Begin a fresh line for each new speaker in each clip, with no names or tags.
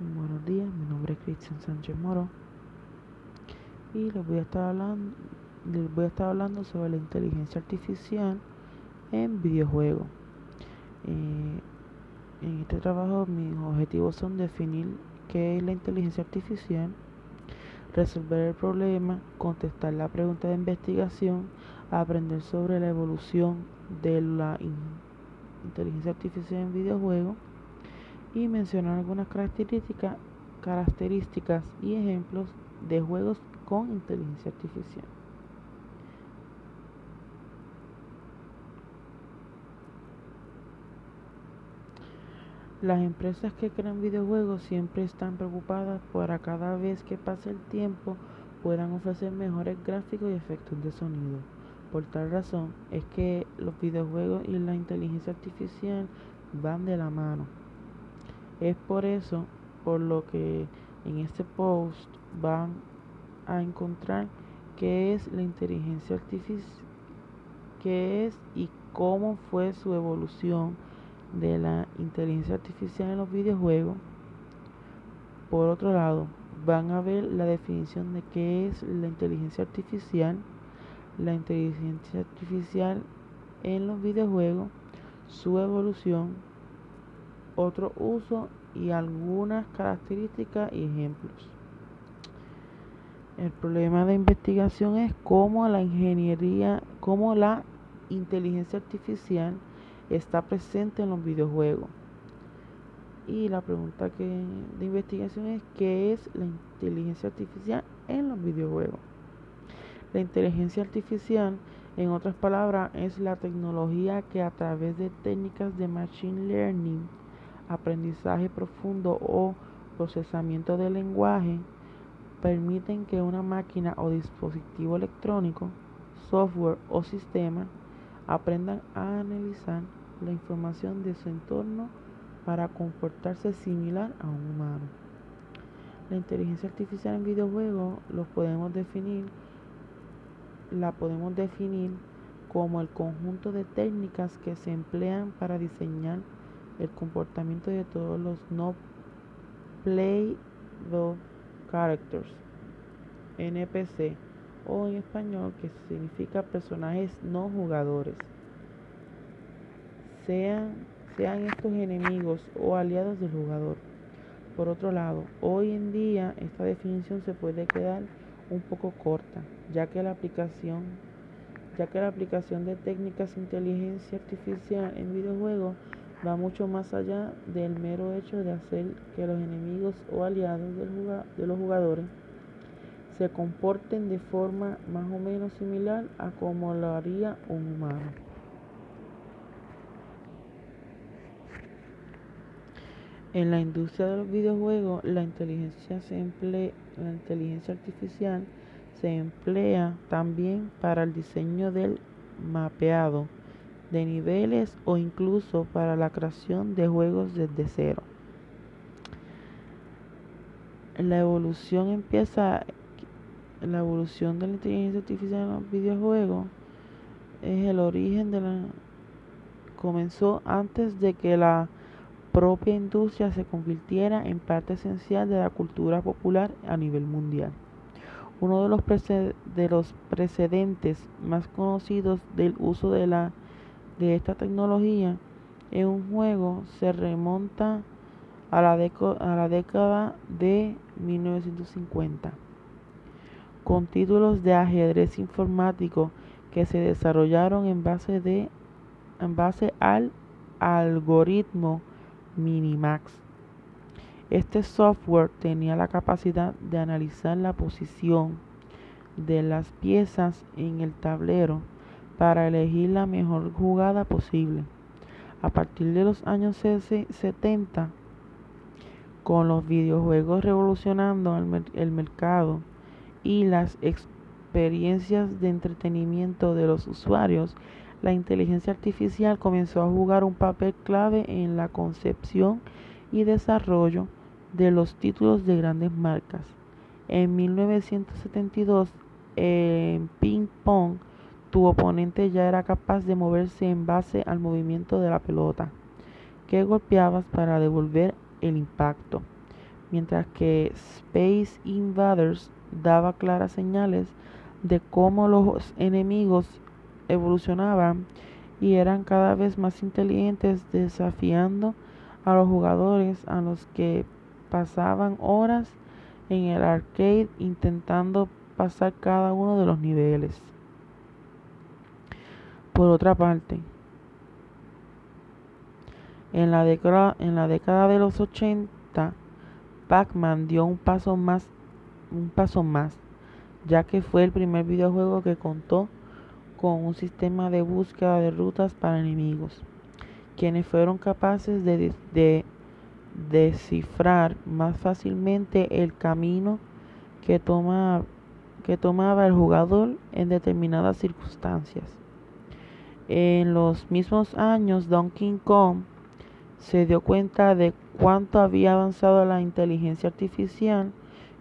Buenos días, mi nombre es Cristian Sánchez Moro y les voy a estar hablando, voy a estar hablando sobre la inteligencia artificial en videojuegos. Eh, en este trabajo mis objetivos son definir qué es la inteligencia artificial, resolver el problema, contestar la pregunta de investigación, aprender sobre la evolución de la inteligencia artificial en videojuegos y mencionar algunas características, y ejemplos de juegos con inteligencia artificial. Las empresas que crean videojuegos siempre están preocupadas para cada vez que pase el tiempo puedan ofrecer mejores gráficos y efectos de sonido. Por tal razón es que los videojuegos y la inteligencia artificial van de la mano. Es por eso por lo que en este post van a encontrar qué es la inteligencia artificial, qué es y cómo fue su evolución de la inteligencia artificial en los videojuegos. Por otro lado, van a ver la definición de qué es la inteligencia artificial, la inteligencia artificial en los videojuegos, su evolución, otro uso y algunas características y ejemplos. El problema de investigación es cómo la ingeniería, cómo la inteligencia artificial está presente en los videojuegos. Y la pregunta que, de investigación es qué es la inteligencia artificial en los videojuegos. La inteligencia artificial, en otras palabras, es la tecnología que a través de técnicas de machine learning aprendizaje profundo o procesamiento del lenguaje permiten que una máquina o dispositivo electrónico, software o sistema aprendan a analizar la información de su entorno para comportarse similar a un humano. La inteligencia artificial en videojuegos lo podemos definir la podemos definir como el conjunto de técnicas que se emplean para diseñar el comportamiento de todos los no playable characters NPC o en español que significa personajes no jugadores. Sean, sean estos enemigos o aliados del jugador. Por otro lado hoy en día esta definición se puede quedar un poco corta ya que la aplicación ya que la aplicación de técnicas de inteligencia artificial en videojuegos va mucho más allá del mero hecho de hacer que los enemigos o aliados de los jugadores se comporten de forma más o menos similar a como lo haría un humano. En la industria de los videojuegos, la inteligencia, la inteligencia artificial se emplea también para el diseño del mapeado de niveles o incluso para la creación de juegos desde cero. La evolución empieza, la evolución de la inteligencia artificial en los videojuegos es el origen de la comenzó antes de que la propia industria se convirtiera en parte esencial de la cultura popular a nivel mundial. Uno de los, de los precedentes más conocidos del uso de la de esta tecnología en un juego se remonta a la, década de 1950, con títulos de ajedrez informático que se desarrollaron en base al algoritmo Minimax. Este software tenía la capacidad de analizar la posición de las piezas en el tablero para elegir la mejor jugada posible. A partir de los años 70, con los videojuegos revolucionando el, mercado y las experiencias de entretenimiento de los usuarios, la inteligencia artificial comenzó a jugar un papel clave en la concepción y desarrollo de los títulos de grandes marcas. En 1972, en Ping Pong tu oponente ya era capaz de moverse en base al movimiento de la pelota que golpeabas para devolver el impacto. mientras que Space Invaders daba claras señales de cómo los enemigos evolucionaban y eran cada vez más inteligentes desafiando a los jugadores a los que pasaban horas en el arcade intentando pasar cada uno de los niveles. Por otra parte, en la década, de los 80, Pac-Man dio un paso más, un paso más, ya que fue el primer videojuego que contó con un sistema de búsqueda de rutas para enemigos, quienes fueron capaces de, de descifrar más fácilmente el camino que, toma, que tomaba el jugador en determinadas circunstancias. En los mismos años, Donkey Kong se dio cuenta de cuánto había avanzado la inteligencia artificial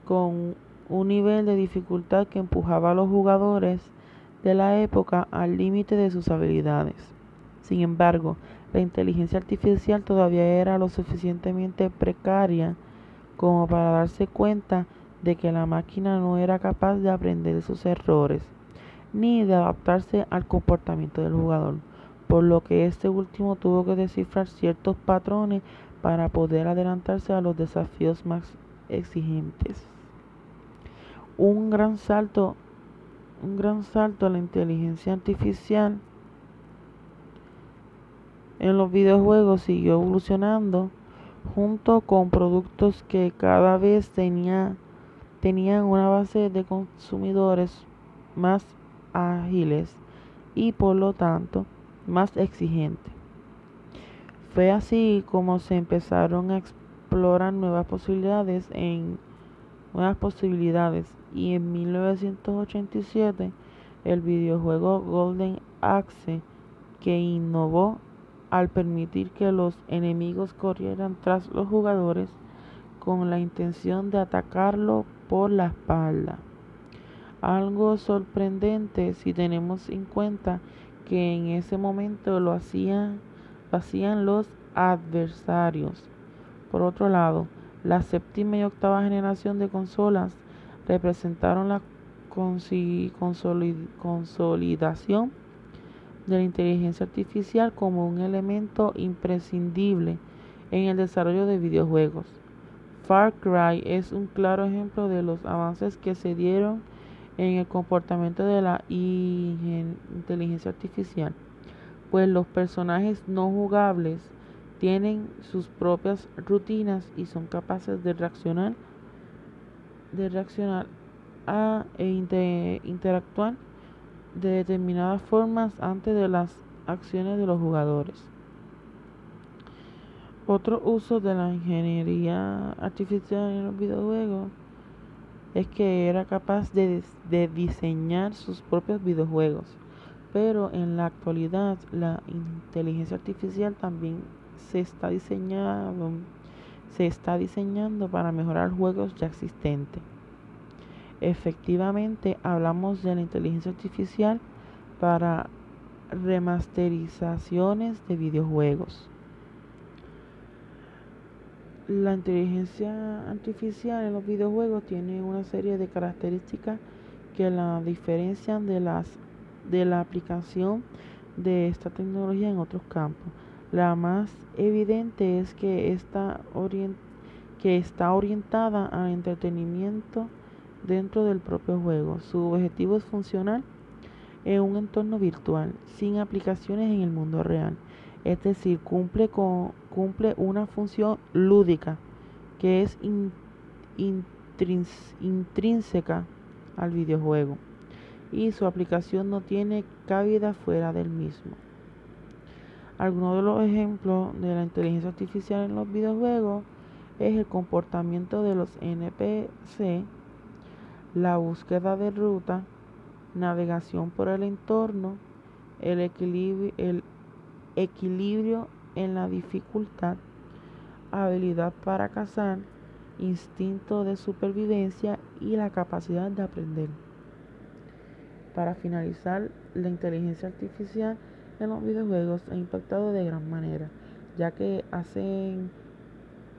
con un nivel de dificultad que empujaba a los jugadores de la época al límite de sus habilidades. Sin embargo, la inteligencia artificial todavía era lo suficientemente precaria como para darse cuenta de que la máquina no era capaz de aprender de sus errores ni de adaptarse al comportamiento del jugador por lo que este último tuvo que descifrar ciertos patrones para poder adelantarse a los desafíos más exigentes. Un gran salto, un gran salto a la inteligencia artificial en los videojuegos siguió evolucionando junto con productos que cada vez tenía, tenían una base de consumidores más ágiles y por lo tanto más exigente. Fue así como se empezaron a explorar nuevas posibilidades en nuevas posibilidades y en 1987 el videojuego Golden Axe que innovó al permitir que los enemigos corrieran tras los jugadores con la intención de atacarlo por la espalda. Algo sorprendente si tenemos en cuenta que en ese momento lo hacían, hacían los adversarios. Por otro lado, la séptima y octava generación de consolas representaron la consolidación de la inteligencia artificial como un elemento imprescindible en el desarrollo de videojuegos. Far Cry es un claro ejemplo de los avances que se dieron en el comportamiento de la inteligencia artificial, pues los personajes no jugables tienen sus propias rutinas y son capaces de reaccionar de reaccionar a e interactuar de determinadas formas antes de las acciones de los jugadores. Otro uso de la ingeniería artificial en los videojuegos es que era capaz de, diseñar sus propios videojuegos. Pero en la actualidad la inteligencia artificial también se está diseñando, se está diseñando para mejorar juegos ya existentes. Efectivamente, hablamos de la inteligencia artificial para remasterizaciones de videojuegos. La inteligencia artificial en los videojuegos tiene una serie de características que la diferencian de las de la aplicación de esta tecnología en otros campos. La más evidente es que está, que está orientada al entretenimiento dentro del propio juego. Su objetivo es funcionar en un entorno virtual, sin aplicaciones en el mundo real es decir, cumple, con, cumple una función lúdica que es intrínseca al videojuego y su aplicación no tiene cabida fuera del mismo. Algunos de los ejemplos de la inteligencia artificial en los videojuegos es el comportamiento de los NPC, la búsqueda de ruta, navegación por el entorno, el equilibrio, el equilibrio en la dificultad, habilidad para cazar, instinto de supervivencia y la capacidad de aprender. Para finalizar, la inteligencia artificial en los videojuegos ha impactado de gran manera, ya que hacen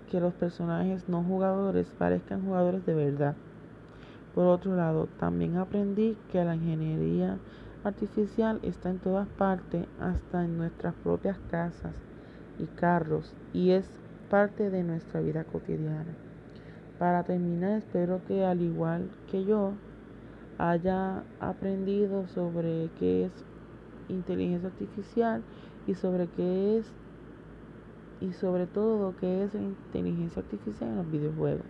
que los personajes no jugadores parezcan jugadores de verdad. Por otro lado, también aprendí que la ingeniería artificial está en todas partes, hasta en nuestras propias casas y carros, y es parte de nuestra vida cotidiana. Para terminar, espero que al igual que yo, haya aprendido sobre qué es inteligencia artificial y sobre qué es y sobre todo qué es inteligencia artificial en los videojuegos.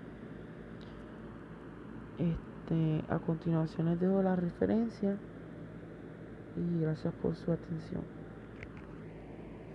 Este, a continuación les dejo la referencia y gracias por su atención.